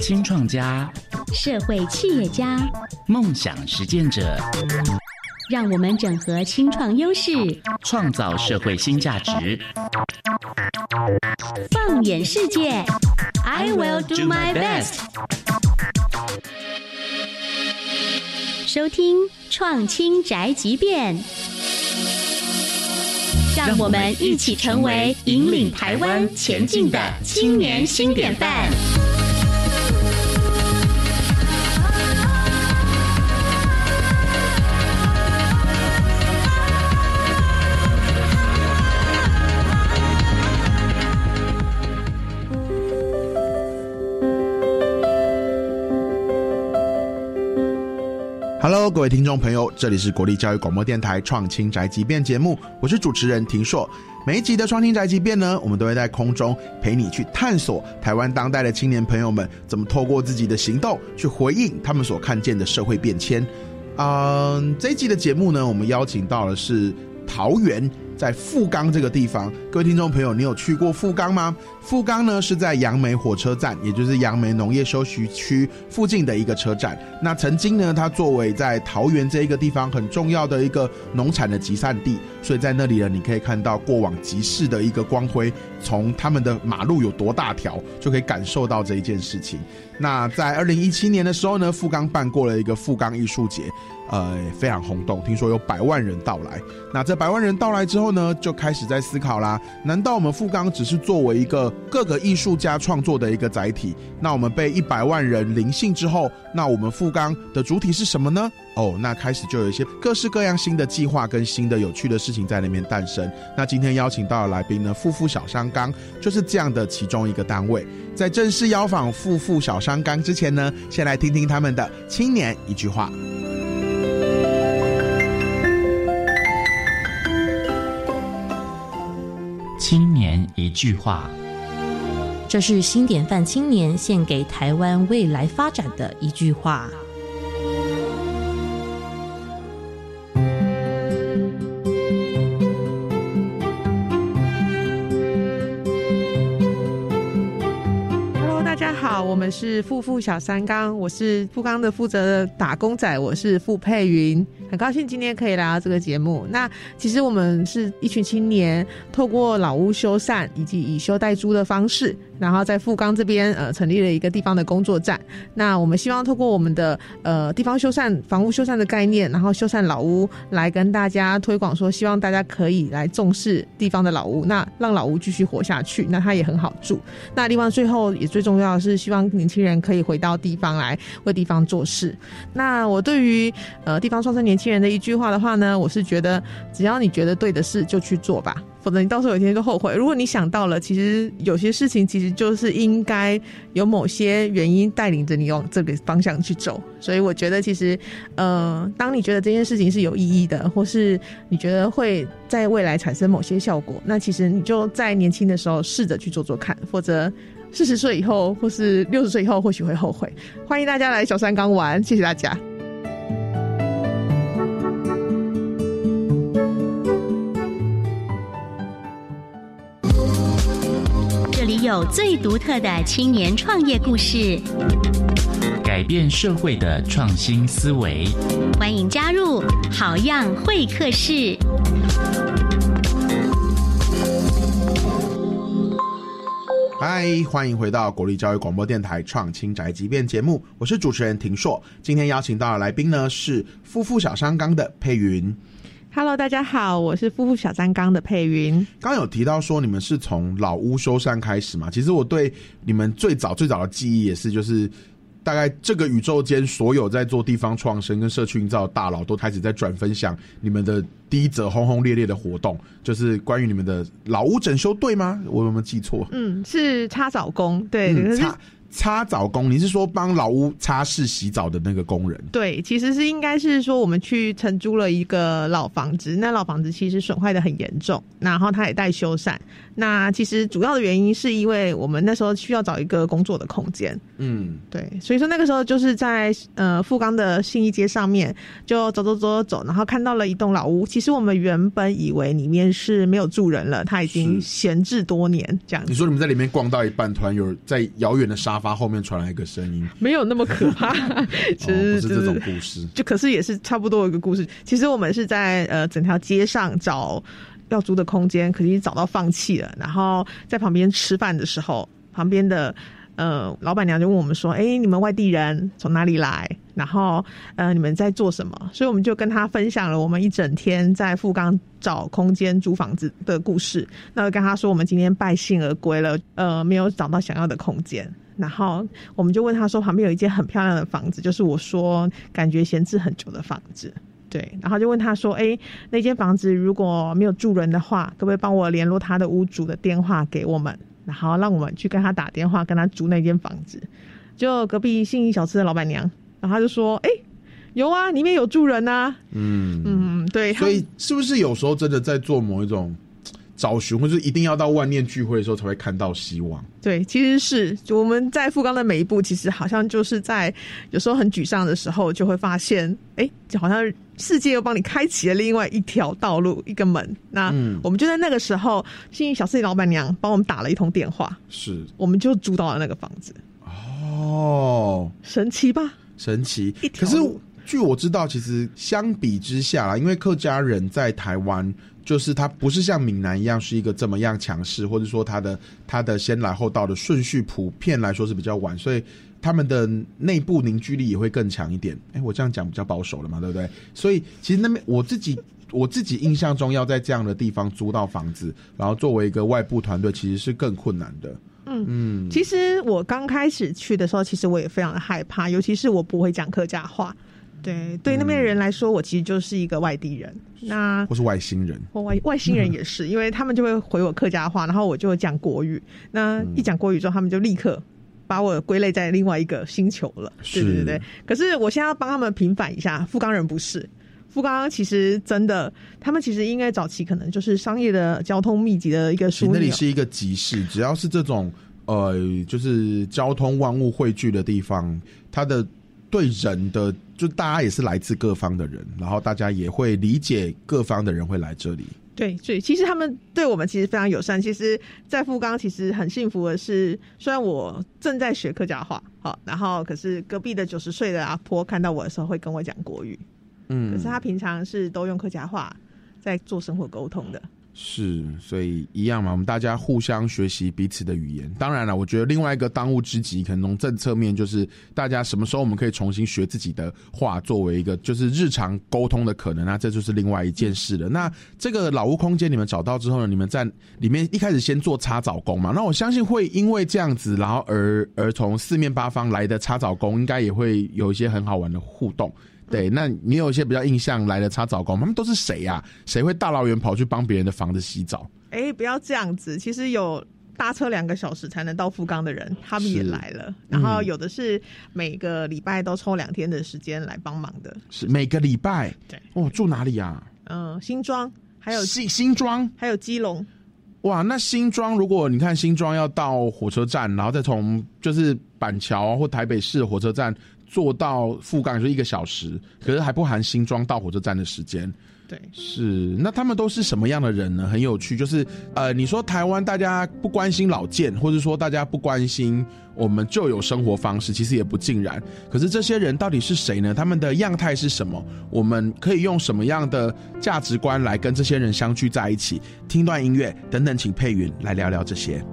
新创家、社会企业家、梦想实践者，让我们整合青创优势，创造社会新价值。放眼世界，I will do my best。收听《创青宅急便》，让我们一起成为引领台湾前进的青年新典范。Hello，各位听众朋友，这里是国立教育广播电台《创青宅急便》节目，我是主持人庭硕。每一集的《创青宅急便》呢，我们都会在空中陪你去探索台湾当代的青年朋友们怎么透过自己的行动去回应他们所看见的社会变迁。嗯，这一集的节目呢，我们邀请到的是桃园。在富冈这个地方，各位听众朋友，你有去过富冈吗？富冈呢是在杨梅火车站，也就是杨梅农业休息区附近的一个车站。那曾经呢，它作为在桃园这一个地方很重要的一个农产的集散地，所以在那里呢，你可以看到过往集市的一个光辉，从他们的马路有多大条，就可以感受到这一件事情。那在二零一七年的时候呢，富冈办过了一个富冈艺术节。呃，非常轰动，听说有百万人到来。那这百万人到来之后呢，就开始在思考啦：难道我们富冈只是作为一个各个艺术家创作的一个载体？那我们被一百万人临幸之后，那我们富冈的主体是什么呢？哦，那开始就有一些各式各样新的计划跟新的有趣的事情在那边诞生。那今天邀请到的来宾呢，富富小商刚就是这样的其中一个单位。在正式邀访富富小商刚之前呢，先来听听他们的青年一句话。青年一句话，这是新典范青年献给台湾未来发展的一句话。我们是富富小三刚，我是富刚的负责的打工仔，我是傅佩云。很高兴今天可以来到这个节目。那其实我们是一群青年，透过老屋修缮以及以修代租的方式。然后在富冈这边，呃，成立了一个地方的工作站。那我们希望透过我们的呃地方修缮、房屋修缮的概念，然后修缮老屋，来跟大家推广说，希望大家可以来重视地方的老屋，那让老屋继续活下去，那它也很好住。那另外最后也最重要的是，希望年轻人可以回到地方来为地方做事。那我对于呃地方创生年轻人的一句话的话呢，我是觉得，只要你觉得对的事，就去做吧。否则你到时候有一天就后悔。如果你想到了，其实有些事情其实就是应该有某些原因带领着你往这个方向去走。所以我觉得，其实，呃，当你觉得这件事情是有意义的，或是你觉得会在未来产生某些效果，那其实你就在年轻的时候试着去做做看。否则四十岁以后或是六十岁以后，或许会后悔。欢迎大家来小山冈玩，谢谢大家。这里有最独特的青年创业故事，改变社会的创新思维。欢迎加入好样会客室。嗨，欢迎回到国立教育广播电台《创青宅急便》节目，我是主持人庭硕。今天邀请到的来宾呢是夫妇小三刚的佩云。Hello，大家好，我是夫妇小三缸的佩云。刚有提到说你们是从老屋修缮开始嘛？其实我对你们最早最早的记忆也是，就是大概这个宇宙间所有在做地方创生跟社区营造的大佬都开始在转分享你们的第一则轰轰烈烈的活动，就是关于你们的老屋整修队吗？我有没有记错？嗯，是擦澡工，对，擦。擦澡工，你是说帮老屋擦拭洗澡的那个工人？对，其实是应该是说我们去承租了一个老房子，那老房子其实损坏的很严重，然后他也待修缮。那其实主要的原因是因为我们那时候需要找一个工作的空间。嗯，对，所以说那个时候就是在呃富冈的信义街上面就走走走走走，然后看到了一栋老屋，其其实我们原本以为里面是没有住人了，它已经是闲置多年这样子。你说你们在里面逛到一半，突然有在遥远的沙发后面传来一个声音，没有那么可怕，只哦，是、不是这种故事，就可是也是差不多一个故事。其实我们是在呃整条街上找要租的空间，可是找到放弃了。然后在旁边吃饭的时候，旁边的呃老板娘就问我们说：“哎，你们外地人从哪里来？然后呃你们在做什么？”所以我们就跟他分享了我们一整天在富冈找空间租房子的故事。那跟他说我们今天败兴而归了，呃没有找到想要的空间。然后我们就问他说，旁边有一间很漂亮的房子，就是我说感觉闲置很久的房子。对，然后就问他说：“哎，那间房子如果没有住人的话，可不可以帮我联络他的屋主的电话给我们，然后让我们去跟他打电话，跟他租那间房子？”就隔壁信义小吃的老板娘，然后他就说：“哎，有啊，里面有住人啊。嗯”嗯，对，所以是不是有时候真的在做某一种找寻，或者一定要到万念俱灰的时候才会看到希望？对，其实是就我们在富冈的每一步，其实好像就是在有时候很沮丧的时候，就会发现，哎，就好像世界又帮你开启了另外一条道路，一个门。那嗯我们就在那个时候，幸运小四老板娘帮我们打了一通电话，是我们就租到了那个房子，哦，神奇吧？神奇。可是据我知道，其实相比之下啦，因为客家人在台湾，就是它不是像闽南一样是一个这么样强势，或者说它的它的先来后到的顺序普遍来说是比较晚，所以他们的内部凝聚力也会更强一点。哎，我这样讲比较保守了嘛，对不对？所以其实那边我自己。我自己印象中，要在这样的地方租到房子，然后作为一个外部团队，其实是更困难的。嗯嗯其实我刚开始去的时候，其实我也非常的害怕，尤其是我不会讲客家话。对，对那边的人来说，我其实就是一个外地人。那或是外星人，或外外星人也是，因为他们就会回我客家话，然后我就讲国语。那一讲国语之后，他们就立刻把我归类在另外一个星球了。对对对对。可是我现在要帮他们平反一下，富冈人不是。富冈其实真的，他们其实应该早期可能就是商业的交通密集的一个枢纽那里。是一个集市，只要是这种呃，就是交通万物汇聚的地方，它的对人的，就大家也是来自各方的人，然后大家也会理解各方的人会来这里。对，所以其实他们对我们其实非常友善。其实，在富冈其实很幸福的是，虽然我正在学客家话，好，然后可是隔壁的九十岁的阿婆看到我的时候会跟我讲国语，嗯可是他平常是都用客家话在做生活沟通的。是，所以一样嘛，我们大家互相学习彼此的语言。当然了，我觉得另外一个当务之急，可能从政策面就是大家什么时候我们可以重新学自己的话，作为一个就是日常沟通的可能，那这就是另外一件事了。那这个老屋空间你们找到之后呢，你们在里面一开始先做擦澡工嘛，那我相信会因为这样子，然后而而从四面八方来的擦澡工，应该也会有一些很好玩的互动。对，那你有一些比较印象来的擦澡工，他们都是谁呀、谁会大老远跑去帮别人的房子洗澡？哎，不要这样子，其实有。搭车两个小时才能到富冈的人，他们也是来了。然后有的是每个礼拜都抽两天的时间来帮忙的。是每个礼拜。对，哦，住哪里呀、嗯、新庄还有新新庄。还有基隆，哇，那新庄如果你看新庄要到火车站，然后再从就是板桥或台北市火车站坐到富冈，就一个小时，可是还不含新庄到火车站的时间。对，是，那他们都是什么样的人呢？很有趣，就是呃，你说台湾大家不关心老健，或者说大家不关心我们旧有生活方式，其实也不尽然。可是这些人到底是谁呢？他们的样态是什么？我们可以用什么样的价值观来跟这些人相聚在一起？听段音乐等等，请佩云来聊聊这些。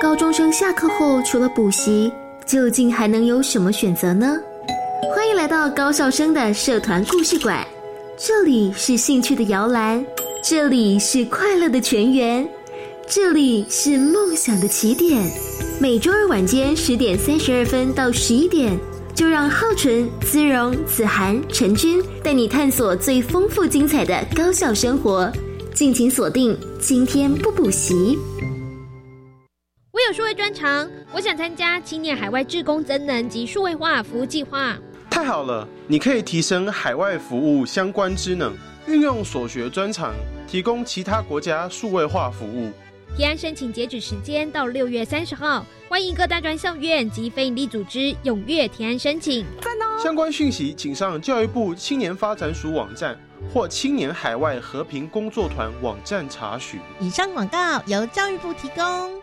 高中生下课后除了补习，究竟还能有什么选择呢？欢迎来到高校生的社团故事馆，这里是兴趣的摇篮，这里是快乐的泉源，这里是梦想的起点。每周二晚间十点三十二分到十一点，就让浩纯、姿荣、子涵、陈军带你探索最丰富精彩的高校生活。敬请锁定，今天不补习。数位专长，我想参加青年海外志工增能及数位化服务计划。太好了，你可以提升海外服务相关知能，运用所学专长，提供其他国家数位化服务。提案申请截止时间到六月三十号，欢迎各大专校院及非营利组织踊跃提案申请。赞哦！相关讯息请上教育部青年发展署网站或青年海外和平工作团网站查询。以上广告由教育部提供。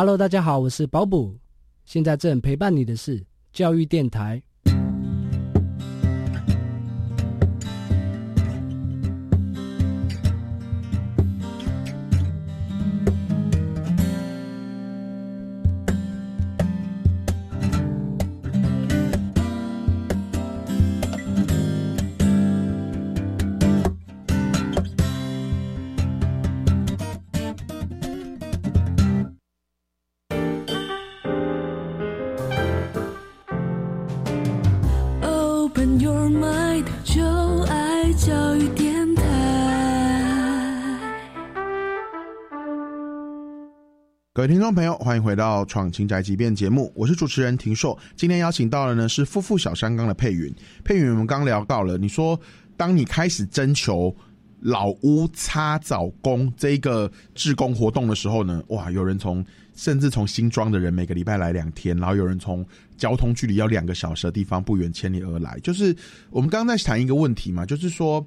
Hello，大家好，我是保补，现在正陪伴你的是教育电台。各位听众朋友，欢迎回到《闯情宅急便》节目，我是主持人庭硕。今天邀请到的呢是夫妇小山冈的佩云。佩云，我们刚聊到了，你说当你开始征求老屋擦澡工这一个志工活动的时候呢，哇，有人从甚至从新庄的人每个礼拜来两天，然后有人从交通距离要两个小时的地方不远千里而来。就是我们刚刚在谈一个问题嘛，就是说。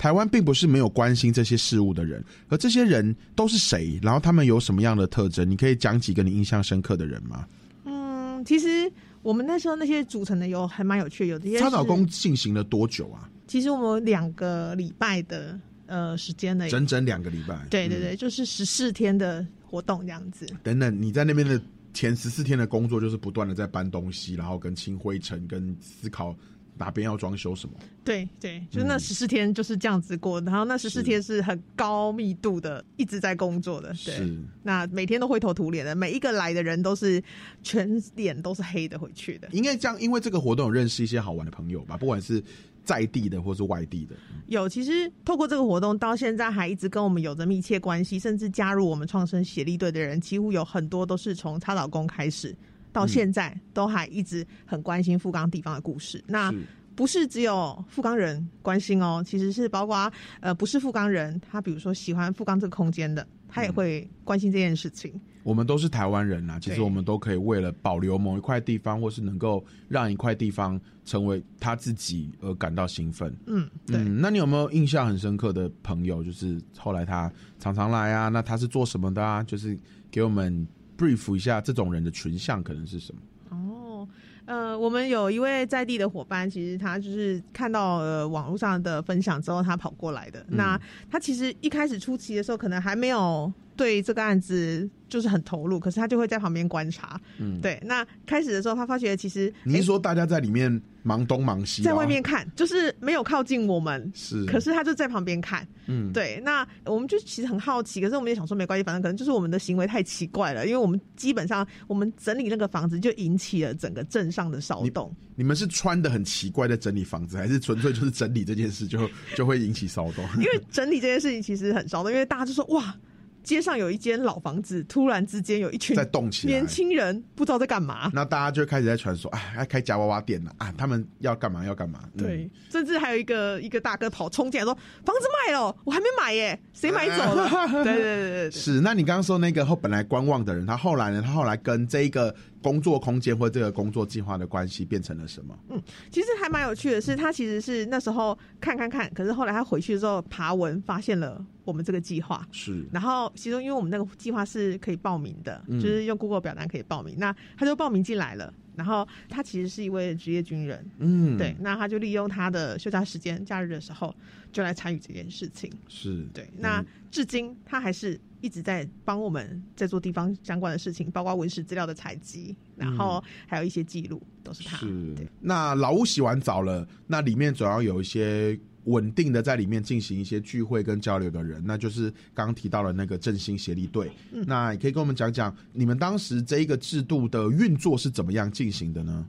台湾并不是没有关心这些事物的人，而这些人都是谁？然后他们有什么样的特征？你可以讲几个你印象深刻的人吗？嗯，其实我们那时候那些组成的有还蛮有趣，有这些擦澡工进行了多久啊？其实我们两个礼拜的呃时间呢，整整两个礼拜。对对对，嗯、就是十四天的活动这样子。等等，你在那边的前十四天的工作就是不断的在搬东西，然后跟清灰尘，跟思考。哪边要装修什么？对对，就是那十四天就是这样子过，然后那十四天是很高密度的，一直在工作的。对，那每天都灰头土脸的，每一个来的人都是全脸都是黑的回去的。应该这样，因为这个活动有认识一些好玩的朋友吧，不管是在地的或是外地的。有，其实透过这个活动到现在还一直跟我们有着密切关系，甚至加入我们创生协力队的人，几乎有很多都是从擦澡工开始。到现在都还一直很关心富冈地方的故事。那不是只有富冈人关心哦，其实是包括呃不是富冈人，他比如说喜欢富冈这个空间的，他也会关心这件事情。我们都是台湾人呐，其实我们都可以为了保留某一块地方，或是能够让一块地方成为他自己而感到兴奋。嗯，对。嗯，那你有没有印象很深刻的朋友？就是后来他常常来啊，那他是做什么的啊？就是给我们。Brief 一下这种人的群像可能是什么？哦，呃，我们有一位在地的伙伴，其实他就是看到呃网络上的分享之后，他跑过来的。嗯、那他其实一开始初期的时候，可能还没有对这个案子就是很投入，可是他就会在旁边观察。嗯，对。那开始的时候，他发觉其实你是说大家在里面忙东忙西，在外面看，就是没有靠近我们，是，可是他就在旁边看。嗯，对。那我们就其实很好奇，可是我们也想说没关系，反正可能就是我们的行为太奇怪了，因为我们基本上我们整理那个房子就引起了整个镇上的骚动。你们是穿的很奇怪在整理房子，还是纯粹就是整理这件事就就会引起骚动？因为整理这件事情其实很骚动，因为大家就说哇。街上有一间老房子，突然之间有一群在动起来年轻人不知道在干嘛。那大家就开始在传说，哎，要开夹娃娃店了啊！他们要干嘛？要干嘛？对，甚至还有一个一个大哥跑冲进来说：“房子卖了，我还没买耶，谁买走了？” 对对对对，是。那你刚刚说那个后本来观望的人，他后来呢？他后来跟这一个工作空间或这个工作计划的关系变成了什么？嗯，其实还蛮有趣的是，他其实是那时候看看看，可是后来他回去之后爬文发现了我们这个计划，是。然后其中因为我们那个计划是可以报名的，就是用 Google 表单可以报名，那他就报名进来了。然后他其实是一位职业军人，嗯，对，那他就利用他的休假时间、假日的时候，就来参与这件事情。是对，那至今他还是一直在帮我们在做地方相关的事情，包括文史资料的采集，然后还有一些记录，都是他。是，那老屋洗完澡了，那里面总要有一些。稳定的在里面进行一些聚会跟交流的人，那就是刚刚提到的那个振兴协力队。那也可以跟我们讲讲，你们当时这一个制度的运作是怎么样进行的呢？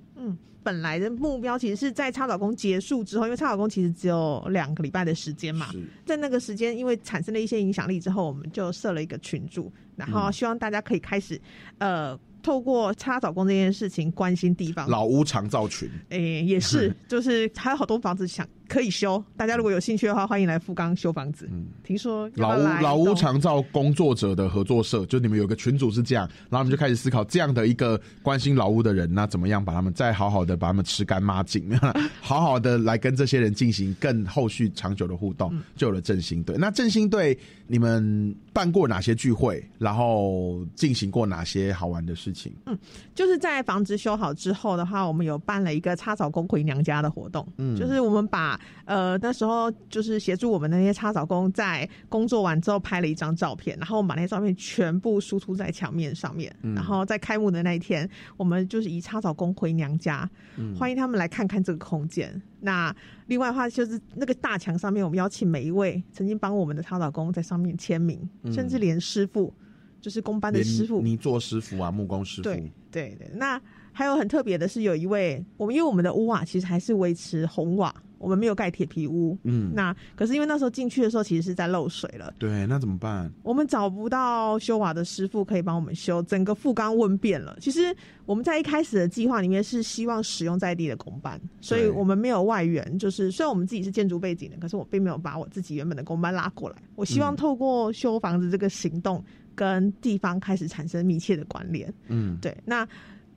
嗯，本来的目标其实是在插草工结束之后，因为插草工其实只有两个礼拜的时间嘛，在那个时间，因为产生了一些影响力之后，我们就设了一个群组，然后希望大家可以开始，呃。透过插早工这件事情关心地方。老屋长造群，哎，也是，就是还有好多房子想可以修，大家如果有兴趣的话，欢迎来富冈修房子。嗯，听说老屋老屋长造工作者的合作社，就你们有个群组是这样，然后我们就开始思考这样的一个关心老屋的人，那怎么样把他们再好好的把他们吃干抹净，好好的来跟这些人进行更后续长久的互动，就有了振兴队。那振兴队你们办过哪些聚会，然后进行过哪些好玩的事情？嗯，就是在房子修好之后的话，我们有办了一个插草工回娘家的活动。嗯，就是我们把呃那时候就是协助我们那些插草工在工作完之后拍了一张照片，然后我们把那些照片全部输出在墙面上面。然后在开幕的那一天，我们就是以插草工回娘家，欢迎他们来看看这个空间。那另外的话，就是那个大墙上面，我们邀请每一位曾经帮我们的插草工在上面签名，甚至连师傅。就是工班的师傅，泥做师傅啊，木工师傅。对对对，那还有很特别的是，有一位我们因为我们的屋瓦其实还是维持红瓦，我们没有盖铁皮屋。嗯，那可是因为那时候进去的时候其实是在漏水了。对，那怎么办？我们找不到修瓦的师傅可以帮我们修，整个富冈问遍了。其实我们在一开始的计划里面是希望使用在地的工班，所以我们没有外援。就是虽然我们自己是建筑背景的，可是我并没有把我自己原本的工班拉过来。我希望透过修房子这个行动。跟地方开始产生密切的关联，嗯，对。那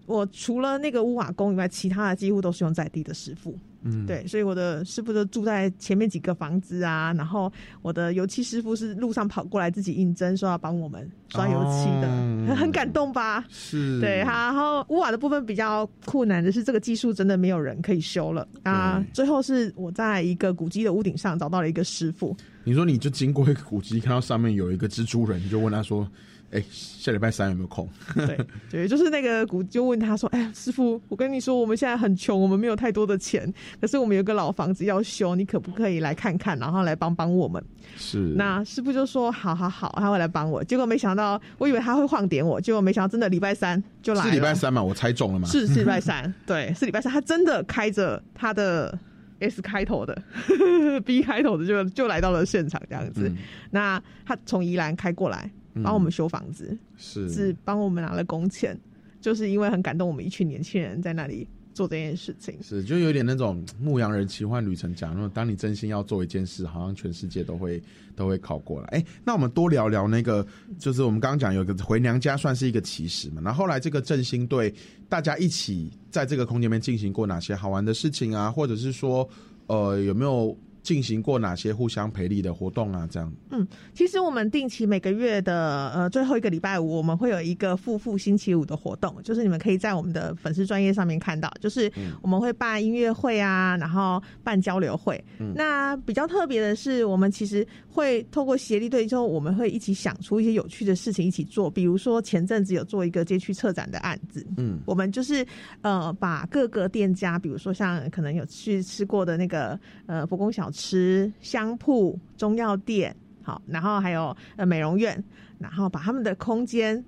我除了那个乌瓦工以外，其他的几乎都是用在地的师傅，嗯，对。所以我的师傅都住在前面几个房子啊，然后我的油漆师傅是路上跑过来自己应征说要帮我们刷油漆的，很感动吧？是，对。然后屋瓦的部分比较困难的是，这个技术真的没有人可以修了啊。最后是我在一个古迹的屋顶上找到了一个师傅。你说你就经过一个古迹，看到上面有一个蜘蛛人，你就问他说：“哎，下礼拜三有没有空？”对 对，就是那个古，就问他说：“哎，师傅，我跟你说，我们现在很穷，我们没有太多的钱，可是我们有个老房子要修，你可不可以来看看，然后来帮帮我们？”是。那师傅就说：“好好好，他会来帮我。”结果没想到，我以为他会晃点我，结果没想到真的礼拜三就来。是礼拜三嘛？我猜中了吗？是是礼拜三，对，是礼拜三，他真的开着他的。S 开头的，B 开头的就就来到了现场这样子。那他从宜兰开过来帮我们修房子，是是帮我们拿了工钱，就是因为很感动，我们一群年轻人在那里。做这件事情是就有点那种牧羊人奇幻旅程讲，那当你真心要做一件事，好像全世界都会都会考过来。哎，那我们多聊聊那个，就是我们刚刚讲有个回娘家算是一个起始嘛。那后来这个振兴队大家一起在这个空间里面进行过哪些好玩的事情啊？或者是说，呃，有没有？进行过哪些互相赔礼的活动啊？这样，嗯，其实我们定期每个月的呃最后一个礼拜五，我们会有一个富富星期五的活动，就是你们可以在我们的粉丝专业上面看到，就是我们会办音乐会啊，然后办交流会。那比较特别的是，我们其实会透过协力队之后，我们会一起想出一些有趣的事情一起做，比如说前阵子有做一个街区策展的案子，嗯，我们就是呃把各个店家，比如说像可能有去吃过的那个呃佛宫小。吃香铺、中药店，好，然后还有呃美容院，然后把他们的空间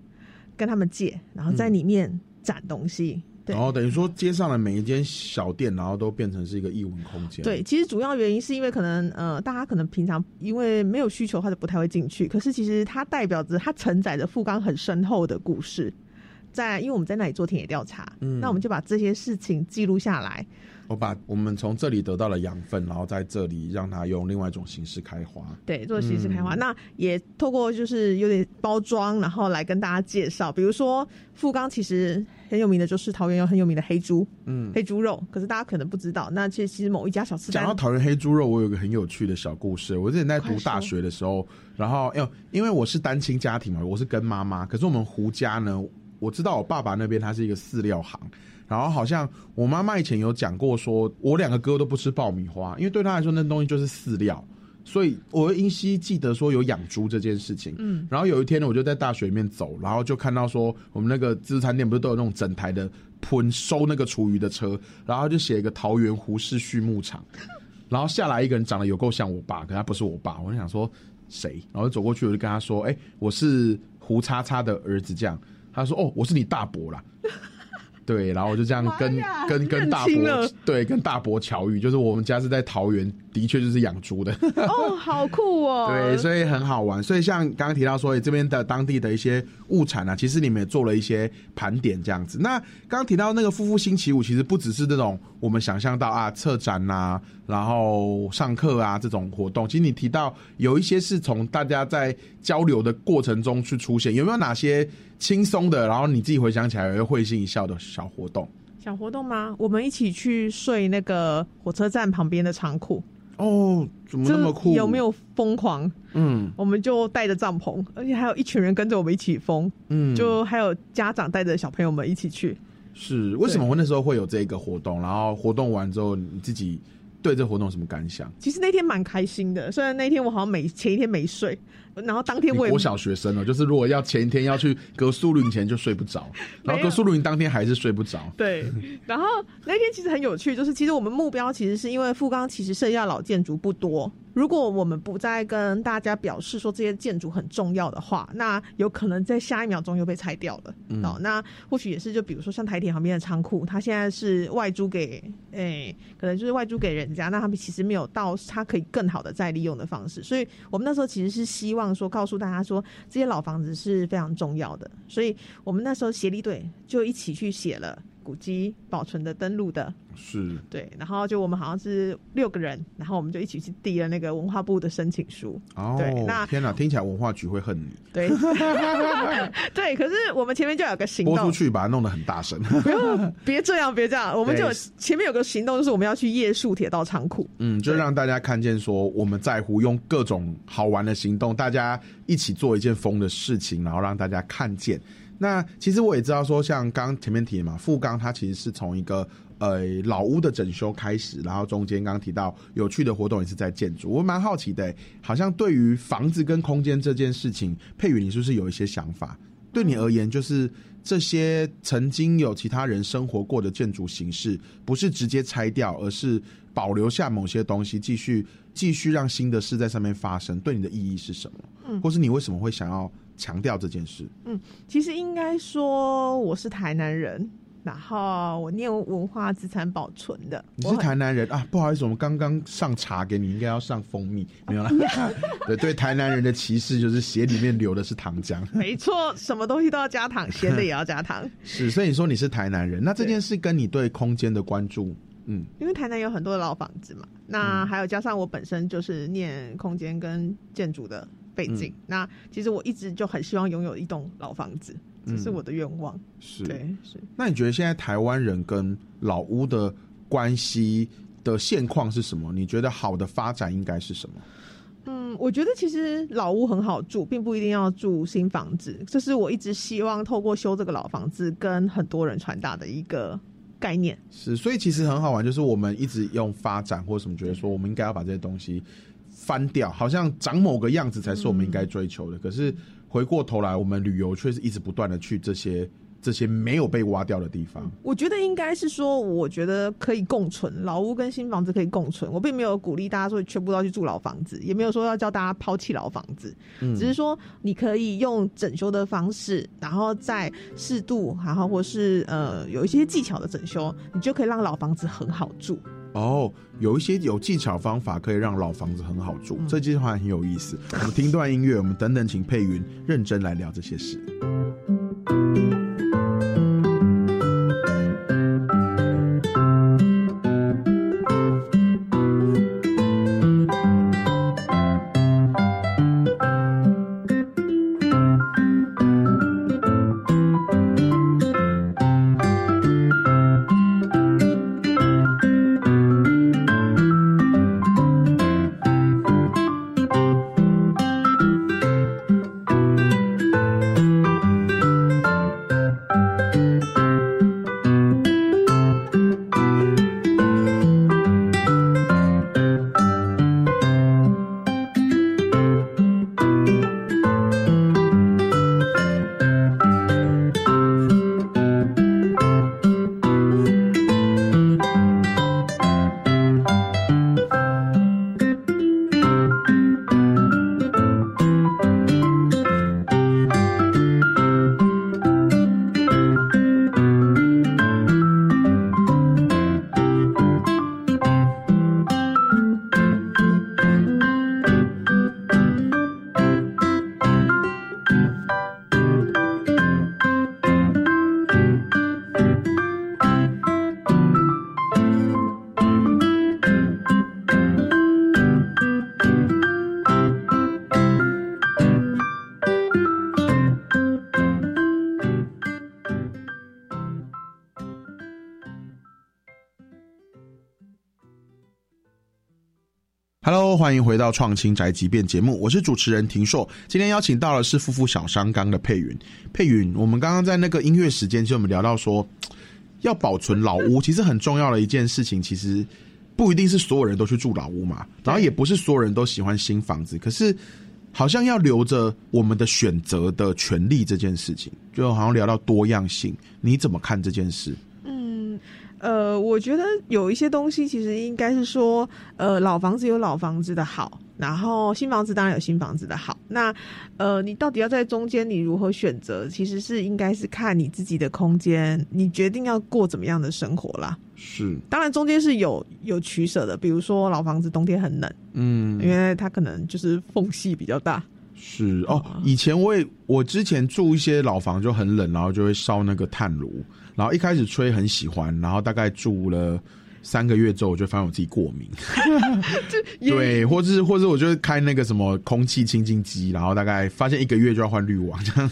跟他们借，然后在里面展东西，然后等于说街上的每一间小店，然后都变成是一个艺文空间。对，其实主要原因是因为可能呃，大家可能平常因为没有需求，他就不太会进去。可是其实它代表着它承载着富冈很深厚的故事。在，因为我们在那里做田野调查，嗯，那我们就把这些事情记录下来。我把我们从这里得到了养分，然后在这里让它用另外一种形式开花。对，做形式开花。那也透过就是有点包装，然后来跟大家介绍。比如说富冈其实很有名的就是桃园有很有名的黑猪，嗯，黑猪肉。可是大家可能不知道，那其实其实某一家小吃讲到桃园黑猪肉，我有个很有趣的小故事。我之前在读大学的时候，然后因为因为我是单亲家庭嘛，我是跟妈妈。可是我们胡家呢，我知道我爸爸那边他是一个饲料行。然后好像我妈妈以前有讲过，说我两个哥都不吃爆米花，因为对他来说那东西就是饲料。所以我依稀记得说有养猪这件事情。嗯。然后有一天呢，我就在大学里面走，然后就看到说我们那个自助餐店不是都有那种整台的喷收那个厨余的车，然后就写一个桃园胡氏畜牧场，然后下来一个人长得有够像我爸，可他不是我爸。我就想说谁？然后走过去我就跟他说：“哎，我是胡叉叉的儿子。”这样他说：“哦，我是你大伯啦。”对，然后我就这样跟跟跟大伯对跟大伯巧遇，就是我们家是在桃园，的确就是养猪的。哦，好酷哦！对，所以很好玩。所以像刚刚提到说，这边的当地的一些物产啊，其实你们也做了一些盘点这样子。那刚刚提到那个夫妇星期五，其实不只是这种我们想象到啊，策展呐，然后上课啊这种活动。其实你提到有一些是从大家在交流的过程中去出现，有没有哪些？轻松的，然后你自己回想起来会会心一笑的小活动。小活动吗？我们一起去睡那个火车站旁边的仓库。哦，怎么那么酷？有没有疯狂？嗯，我们就带着帐篷，而且还有一群人跟着我们一起疯。嗯，就还有家长带着小朋友们一起去。是为什么？我那时候会有这个活动，然后活动完之后，你自己对这活动有什么感想？其实那天蛮开心的，虽然那天我好像每前一天没睡。然后当天我我小学生哦，就是如果要前一天要去格苏露营前就睡不着，然后格苏露营当天还是睡不着。对，然后那天其实很有趣，就是其实我们目标其实是因为富冈其实剩下老建筑不多。如果我们不再跟大家表示说这些建筑很重要的话，那有可能在下一秒钟又被拆掉了。哦，那或许也是就比如说像台铁旁边的仓库，它现在是外租给，哎，可能就是外租给人家，那他们其实没有到它可以更好的再利用的方式。所以我们那时候其实是希望说告诉大家说这些老房子是非常重要的，所以我们那时候协力队就一起去写了。古迹保存的登录的，是对，然后就我们好像是六个人，然后我们就一起去递了那个文化部的申请书。哦，对，那天哪，听起来文化局会恨你。对，对，可是我们前面就有个行动，播出去把它弄得很大声。不用，别这样，别这样，我们就前面有个行动，就是我们要去夜宿铁道仓库。嗯，就让大家看见说我们在乎，用各种好玩的行动，大家一起做一件疯的事情，然后让大家看见。那其实我也知道，说像刚前面提的嘛，富冈它其实是从一个呃老屋的整修开始，然后中间刚刚提到有趣的活动也是在建筑。我蛮好奇的，好像对于房子跟空间这件事情，佩宇你是不是有一些想法？对你而言，就是这些曾经有其他人生活过的建筑形式，不是直接拆掉，而是保留下某些东西，继续继续让新的事在上面发生。对你的意义是什么？嗯，或是你为什么会想要？强调这件事。嗯，其实应该说我是台南人，然后我念文化资产保存的。你是台南人啊？不好意思，我们刚刚上茶给你，应该要上蜂蜜，没有啦。对对，台南人的歧视就是血里面流的是糖浆。没错，什么东西都要加糖，咸的也要加糖。是，所以你说你是台南人，那这件事跟你对空间的关注，嗯，因为台南有很多老房子嘛，那还有加上我本身就是念空间跟建筑的。背景，那其实我一直就很希望拥有一栋老房子，这是我的愿望。是，对，是。那你觉得现在台湾人跟老屋的关系的现况是什么？你觉得好的发展应该是什么？嗯，我觉得其实老屋很好住，并不一定要住新房子。这是我一直希望透过修这个老房子，跟很多人传达的一个概念。是，所以其实很好玩，就是我们一直用发展或什么，觉得说我们应该要把这些东西。翻掉，好像长某个样子才是我们应该追求的。可是回过头来，我们旅游却是一直不断的去这些这些没有被挖掉的地方？我觉得应该是说，我觉得可以共存，老屋跟新房子可以共存。我并没有鼓励大家说全部都要去住老房子，也没有说要叫大家抛弃老房子，嗯只是说你可以用整修的方式，然后再适度，然后或是呃有一些技巧的整修，你就可以让老房子很好住。哦，有一些有技巧方法可以让老房子很好住，这句话很有意思。我们听段音乐，我们等等请佩云认真来聊这些事。Hello，欢迎回到创新宅急便节目，我是主持人庭硕。今天邀请到的是夫妇小商刚的佩云。佩云，我们刚刚在那个音乐时间，其实我们聊到说，要保存老屋，其实很重要的一件事情，其实不一定是所有人都去住老屋嘛，然后也不是所有人都喜欢新房子，可是好像要留着我们的选择的权利这件事情，就好像聊到多样性，你怎么看这件事？嗯，呃，我觉得有一些东西其实应该是说，呃，老房子有老房子的好，然后新房子当然有新房子的好。那呃，你到底要在中间，你如何选择？其实是应该是看你自己的空间，你决定要过怎么样的生活啦。是，当然中间是有有取舍的，比如说老房子冬天很冷，嗯，因为它可能就是缝隙比较大。是哦，以前我也我之前住一些老房就很冷，然后就会烧那个炭炉，然后一开始吹很喜欢，然后大概住了三个月之后，我就发现我自己过敏。对，或是或者我就开那个什么空气清净机，然后大概发现一个月就要换滤网，这样。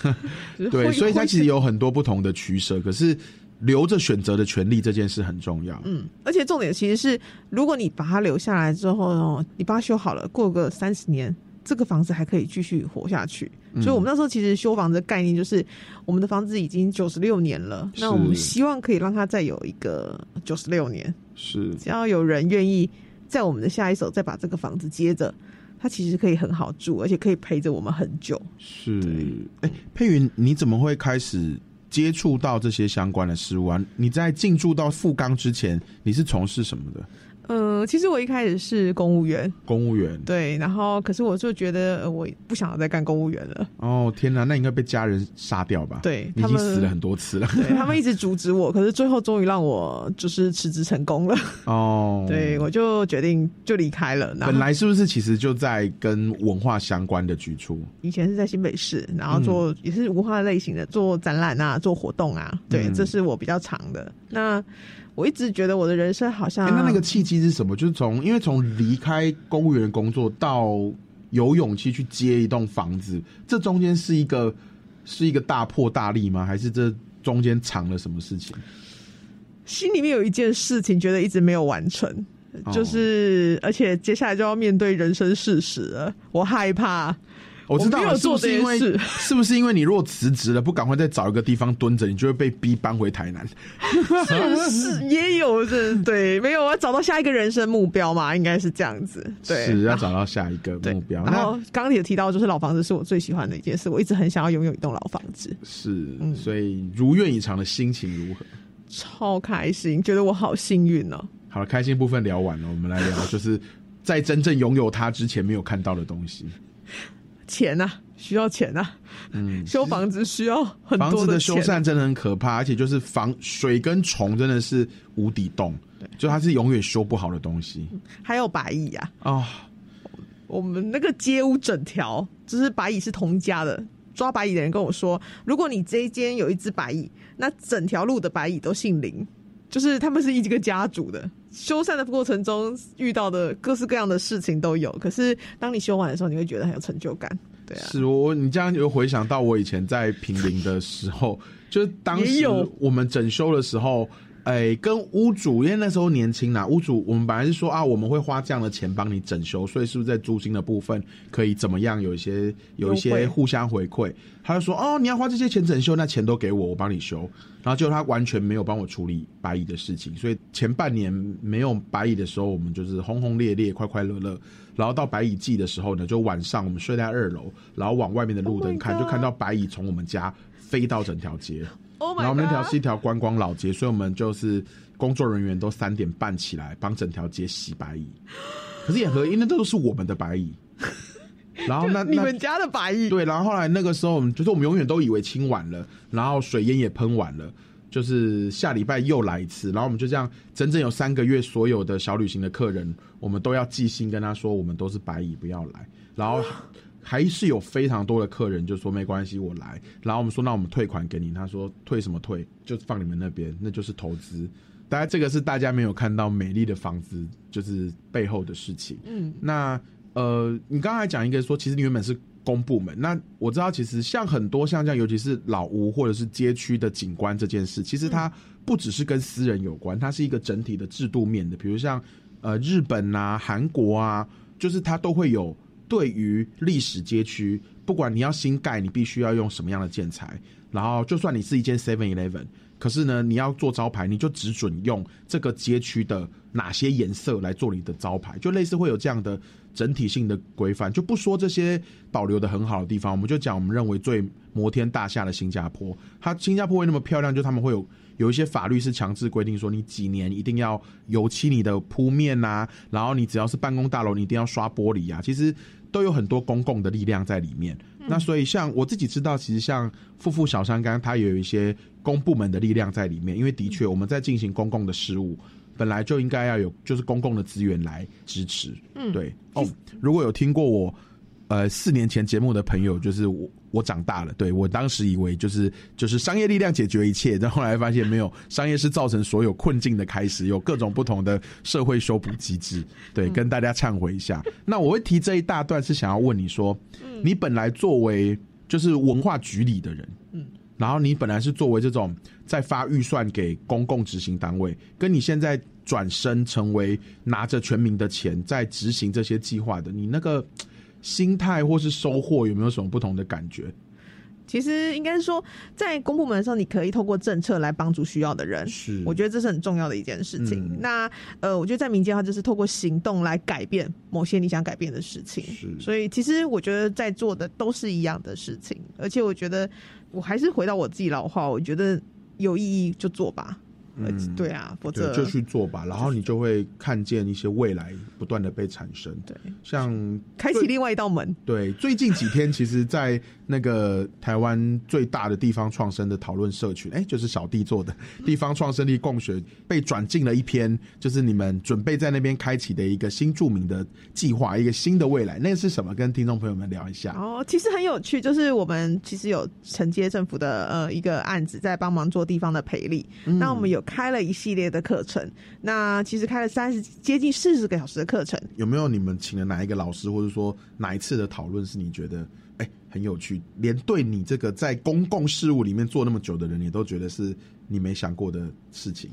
对，所以它其实有很多不同的取舍，可是留着选择的权利这件事很重要。嗯，而且重点其实是，如果你把它留下来之后呢，你把它修好了，过个三十年，这个房子还可以继续活下去。嗯所以我们那时候其实修房子的概念就是，我们的房子已经九十六年了，那我们希望可以让它再有一个九十六年。是，只要有人愿意在我们的下一手再把这个房子接着，它其实可以很好住，而且可以陪着我们很久。是，哎，佩云，你怎么会开始接触到这些相关的事物啊？你在进驻到富冈之前，你是从事什么的？嗯，其实我一开始是公务员，公务员。对，然后可是我就觉得呃我不想要再干公务员了。哦，天哪，那应该被家人杀掉吧？你已对他们经死了很多次了。对他们一直阻止我，可是最后终于让我就是辞职成功了。哦，对，我就决定就离开了。本来是不是其实就在跟文化相关的局处？以前是在新北市，然后做、也是文化类型的，做展览啊，做活动啊，对，嗯这是我比较长的。那我一直觉得我的人生好像，哎那那个契机是什么？就是从因为从离开公务员工作到有勇气去接一栋房子，这中间是一个是一个大破大立吗？还是这中间藏了什么事情？心里面有一件事情，觉得一直没有完成，哦就是而且接下来就要面对人生事实了，我害怕。我知道了，没有做是不是因为这件 是不是因为你如果辞职了，不赶快再找一个地方蹲着，你就会被逼搬回台南？是是 也有这对，没有我要，找到下一个人生目标嘛，应该是这样子。对，是要找到下一个目标。然后那刚刚也提到，就是老房子是我最喜欢的一件事，我一直很想要拥有一栋老房子，是，所以如愿以偿的心情如何？超开心，觉得我好幸运哦。好了，开心部分聊完了，我们来聊就是在真正拥有它之前没有看到的东西。钱呐、需要钱呐、嗯，修房子需要很房子的修缮真的很可怕，而且就是房水跟虫真的是无底洞，就它是永远修不好的东西还有白蚁啊，哦。我们那个街屋整条就是白蚁是同家的。抓白蚁的人跟我说，如果你这一间有一只白蚁，那整条路的白蚁都姓林，就是他们是一个家族的。修缮的过程中遇到的各式各样的事情都有，可是当你修完的时候，你会觉得很有成就感。对啊，是我你这样就回想到我以前在平林的时候，就是当时 我们整修的时候，哎，跟屋主因为那时候年轻啦，屋主我们本来是说啊，我们会花这样的钱帮你整修，所以是不是在租金的部分可以怎么样有一些有一些互相回馈？他就说哦，你要花这些钱整修，那钱都给我，我帮你修。然后结果他完全没有帮我处理白蚁的事情，所以前半年没有白蚁的时候，我们就是轰轰烈烈、快快乐乐。然后到白蚁季的时候呢，就晚上我们睡在二楼，然后往外面的路灯看 Oh 就看到白蚁从我们家飞到整条街。Oh 然后我们那条是一条观光老街，所以我们就是工作人员都三点半起来帮整条街洗白蚁。可是也合，因为那都是我们的白蚁。然后那那你们家的白蚁，对，然后后来那个时候，我们就是我们永远都以为清完了，然后水烟也喷完了，就是下礼拜又来一次，然后我们就这样，整整有三个月，所有的小旅行的客人，我们都要寄信跟他说，我们都是白蚁，不要来。然后还是有非常多的客人就说没关系，我来。然后我们说那我们退款给你，他说退什么退，就放你们那边，那就是投资。大家这个是大家没有看到美丽的房子，就是背后的事情。嗯，那呃，你刚才讲一个说，其实你原本是公部门，那我知道其实像很多像这样，尤其是老屋或者是街区的景观这件事，其实它不只是跟私人有关，它是一个整体的制度面的。比如像呃日本啊、韩国啊，就是它都会有对于历史街区，不管你要新盖，你必须要用什么样的建材，然后就算你是一间 Seven Eleven。可是呢，你要做招牌，你就只准用这个街区的哪些颜色来做你的招牌，就类似会有这样的整体性的规范，就不说这些保留的很好的地方，我们就讲我们认为最摩天大厦的新加坡，它新加坡会那么漂亮，就他们会有有一些法律是强制规定说，你几年一定要油漆你的铺面呐、然后你只要是办公大楼，你一定要刷玻璃啊，其实都有很多公共的力量在里面。那所以像我自己知道，其实像富富小山刚，它也有一些公部门的力量在里面，因为的确我们在进行公共的事务，本来就应该要有就是公共的资源来支持。嗯对哦，如果有听过我呃四年前节目的朋友，就是我我长大了，对我当时以为就是就是商业力量解决一切，但后来发现没有，商业是造成所有困境的开始，有各种不同的社会修补机制。对，跟大家忏悔一下。那我会提这一大段是想要问你说，你本来作为就是文化局里的人，嗯，然后你本来是作为这种在发预算给公共执行单位，跟你现在转身成为拿着全民的钱在执行这些计划的，你那个嘖心态或是收获有没有什么不同的感觉？其实应该是说，在公部门的时候，你可以透过政策来帮助需要的人。是我觉得这是很重要的一件事情。嗯那呃，我觉得在民间的话，就是透过行动来改变某些你想改变的事情。是所以其实我觉得在做的都是一样的事情，而且我觉得我还是回到我自己老话，我觉得有意义就做吧。呃嗯对啊，否则，就去做吧，然后你就会看见一些未来不断的被产生。对，像开启另外一道门。对，最近几天，其实，在那个台湾最大的地方创生的讨论社群，哎、就是小弟做的 地方创生力共学，被转进了一篇，就是你们准备在那边开启的一个新著名的计划，一个新的未来，那个是什么？跟听众朋友们聊一下。哦，其实很有趣，就是我们其实有承接政府的呃一个案子，在帮忙做地方的培力。嗯那我们有开了一系列的课程，那其实开了三十接近四十个小时的课程。有没有你们请了哪一个老师，或者说哪一次的讨论是你觉得哎、很有趣，连对你这个在公共事务里面做那么久的人，你都觉得是你没想过的事情？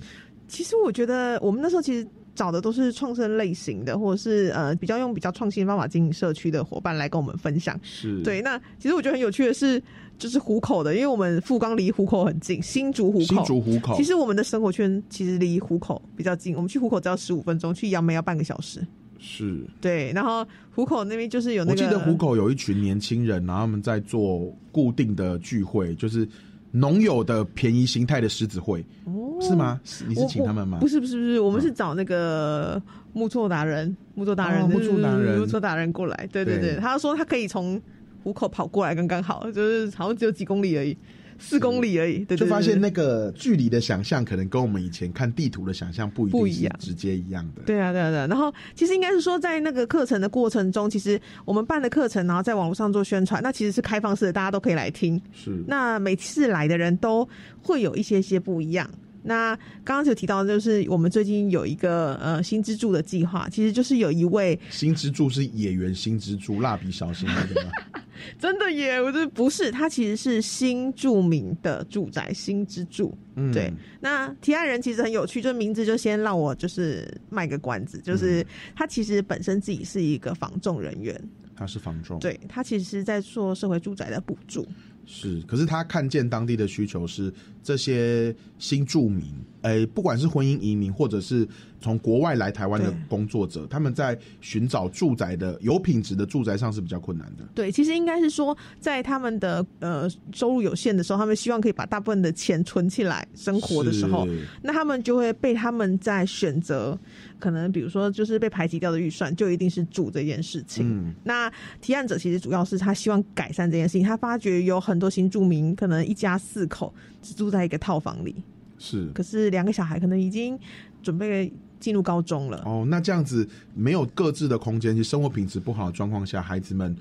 其实我觉得我们那时候其实找的都是创生类型的，或者是呃比较用比较创新方法经营社区的伙伴来跟我们分享。是对，那其实我觉得很有趣的是，就是虎口的，因为我们富冈离虎口很近，新竹虎口，新竹虎口其实我们的生活圈其实离虎口比较近，我们去虎口只要十五分钟，去杨梅要半个小时。是。对，然后虎口那边就是有那个，我记得虎口有一群年轻人，然后他们在做固定的聚会，就是农友的便宜形态的狮子会，哦是吗？是你是请他们吗？不是不是不是，我们是找那个木作达人，木作达人，哦木作达人木作达人过来。对对对对，他说他可以从虎口跑过来，刚刚好，就是好像只有几公里而已，四公里而已。就发现那个距离的想象，可能跟我们以前看地图的想象不一定不一样直接一样的。对啊，对啊，对啊。然后其实应该是说，在那个课程的过程中，其实我们办的课程，然后在网络上做宣传，那其实是开放式的，大家都可以来听。是那每次来的人都会有一些些不一样。那刚刚就提到，就是我们最近有一个呃新支柱的计划，其实就是有一位新之助是野原新之助，蜡笔小新那个吗？真的耶，我觉得不是，它其实是新著名的住宅新之助。嗯对，那提案人其实很有趣，就名字就先让我就是卖个关子，就是他其实本身自己是一个房仲人员，他是房仲，对他其实是在做社会住宅的补助。是，可是他看见当地的需求是这些新住民，诶、不管是婚姻移民，或者是从国外来台湾的工作者，他们在寻找住宅的有品质的住宅上是比较困难的。对，其实应该是说，在他们的呃收入有限的时候，他们希望可以把大部分的钱存起来生活的时候，那他们就会被他们在选择，可能比如说就是被排挤掉的预算，就一定是住这件事情。嗯，那提案者其实主要是他希望改善这件事情，他发觉有很多新住民可能一家四口只住在一个套房里，是可是两个小孩可能已经准备进入高中了。哦，那这样子没有各自的空间，其实生活品质不好的状况下，孩子们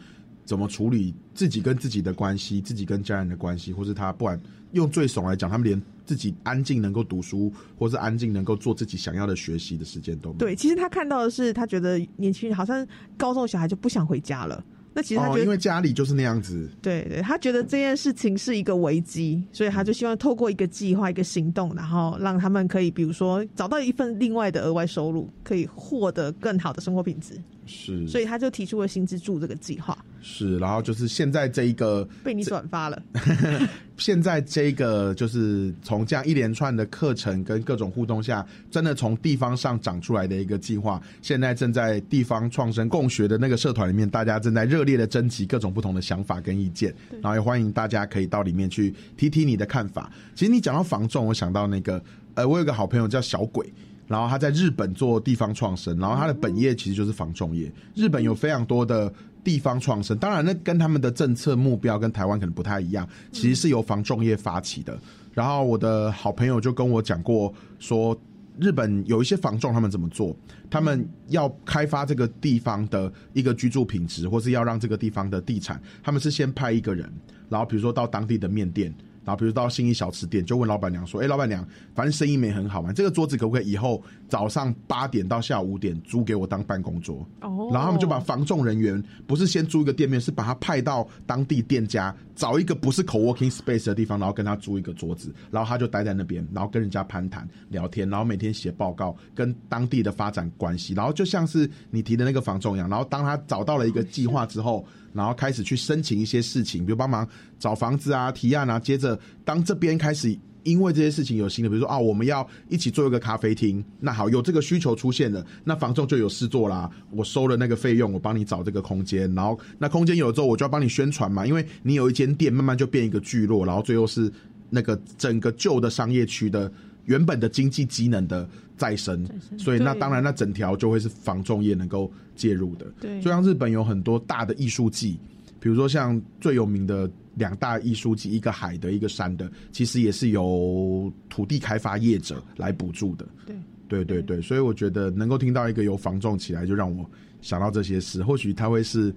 怎么处理自己跟自己的关系，自己跟家人的关系，或是他不管用最怂来讲，他们连自己安静能够读书，或是安静能够做自己想要的学习的时间都没有。对，其实他看到的是，他觉得年轻人好像高中小孩就不想回家了。那其实他觉哦，得，因为家里就是那样子，对对，他觉得这件事情是一个危机，所以他就希望透过一个计划、一个行动，然后让他们可以，比如说找到一份另外的额外收入，可以获得更好的生活品质。是，所以他就提出了新资助这个计划，是，然后就是现在这一个 被你转发了。现在这个就是从这样一连串的课程跟各种互动下，真的从地方上长出来的一个计划，现在正在地方创生共学的那个社团里面，大家正在热烈的征集各种不同的想法跟意见，然后也欢迎大家可以到里面去提提你的看法。其实你讲到房仲，我想到那个，呃，我有个好朋友叫小鬼。然后他在日本做地方创生，然后他的本业其实就是房仲业。日本有非常多的地方创生，当然那跟他们的政策目标跟台湾可能不太一样，其实是由房仲业发起的。然后我的好朋友就跟我讲过，说日本有一些房仲他们怎么做，他们要开发这个地方的一个居住品质，或是要让这个地方的地产，他们是先派一个人，然后比如说到当地的面店。然后比如到新一小吃店，就问老板娘说：“哎，老板娘，反正生意没很好嘛，这个桌子可不可以以后早上八点到下午五点租给我当办公桌？”哦然后他们就把防重人员不是先租一个店面，是把他派到当地店家，找一个不是 co-working space 的地方，然后跟他租一个桌子，然后他就待在那边，然后跟人家攀谈聊天，然后每天写报告，跟当地的发展关系，然后就像是你提的那个房仲一样，然后当他找到了一个计划之后。然后开始去申请一些事情，比如帮忙找房子啊、提案啊。接着，当这边开始因为这些事情有新的，比如说啊，我们要一起做一个咖啡厅，那好，有这个需求出现了，那房仲就有事做啦。我收了那个费用，我帮你找这个空间，然后那空间有了之后，我就要帮你宣传嘛，因为你有一间店，慢慢就变一个聚落，然后最后是那个整个旧的商业区的原本的经济机能的再生，所以那当然那整条就会是房仲业能够介入的。对就像日本有很多大的艺术季，比如说像最有名的两大艺术季，一个海的，一个山的，其实也是由土地开发业者来补助的。对对对对，所以我觉得能够听到一个由房仲起来，就让我想到这些事，或许它会是。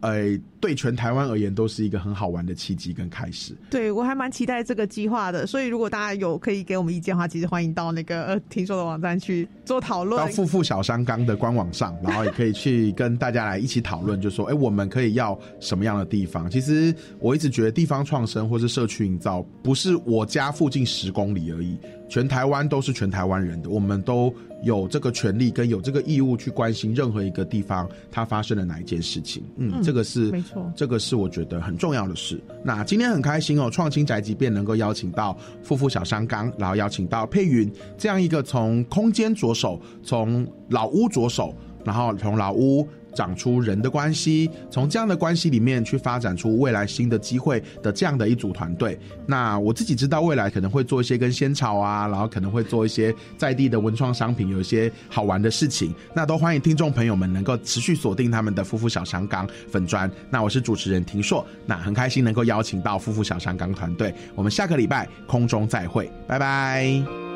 呃，对全台湾而言都是一个很好玩的契机跟开始。对我还蛮期待这个计划的，所以如果大家有可以给我们意见的话，其实欢迎到那个呃 听说的网站去做讨论。到富富小商港的官网上，然后也可以去跟大家来一起讨论，就说，哎、我们可以要什么样的地方？其实我一直觉得地方创生或是社区营造，不是我家附近十公里而已。全台湾都是全台湾人的，我们都有这个权利跟有这个义务去关心任何一个地方它发生了哪一件事情。嗯，嗯这个是没错这个是我觉得很重要的事。那今天很开心哦，创新宅急便能够邀请到富富小香港，然后邀请到佩云这样一个从空间着手，从老屋着手，然后从老屋。长出人的关系，从这样的关系里面去发展出未来新的机会的这样的一组团队。那我自己知道未来可能会做一些跟仙草啊，然后可能会做一些在地的文创商品，有一些好玩的事情。那都欢迎听众朋友们能够持续锁定他们的夫妇小香港粉砖。那我是主持人庭硕，那很开心能够邀请到夫妇小香港团队。我们下个礼拜空中再会，拜拜。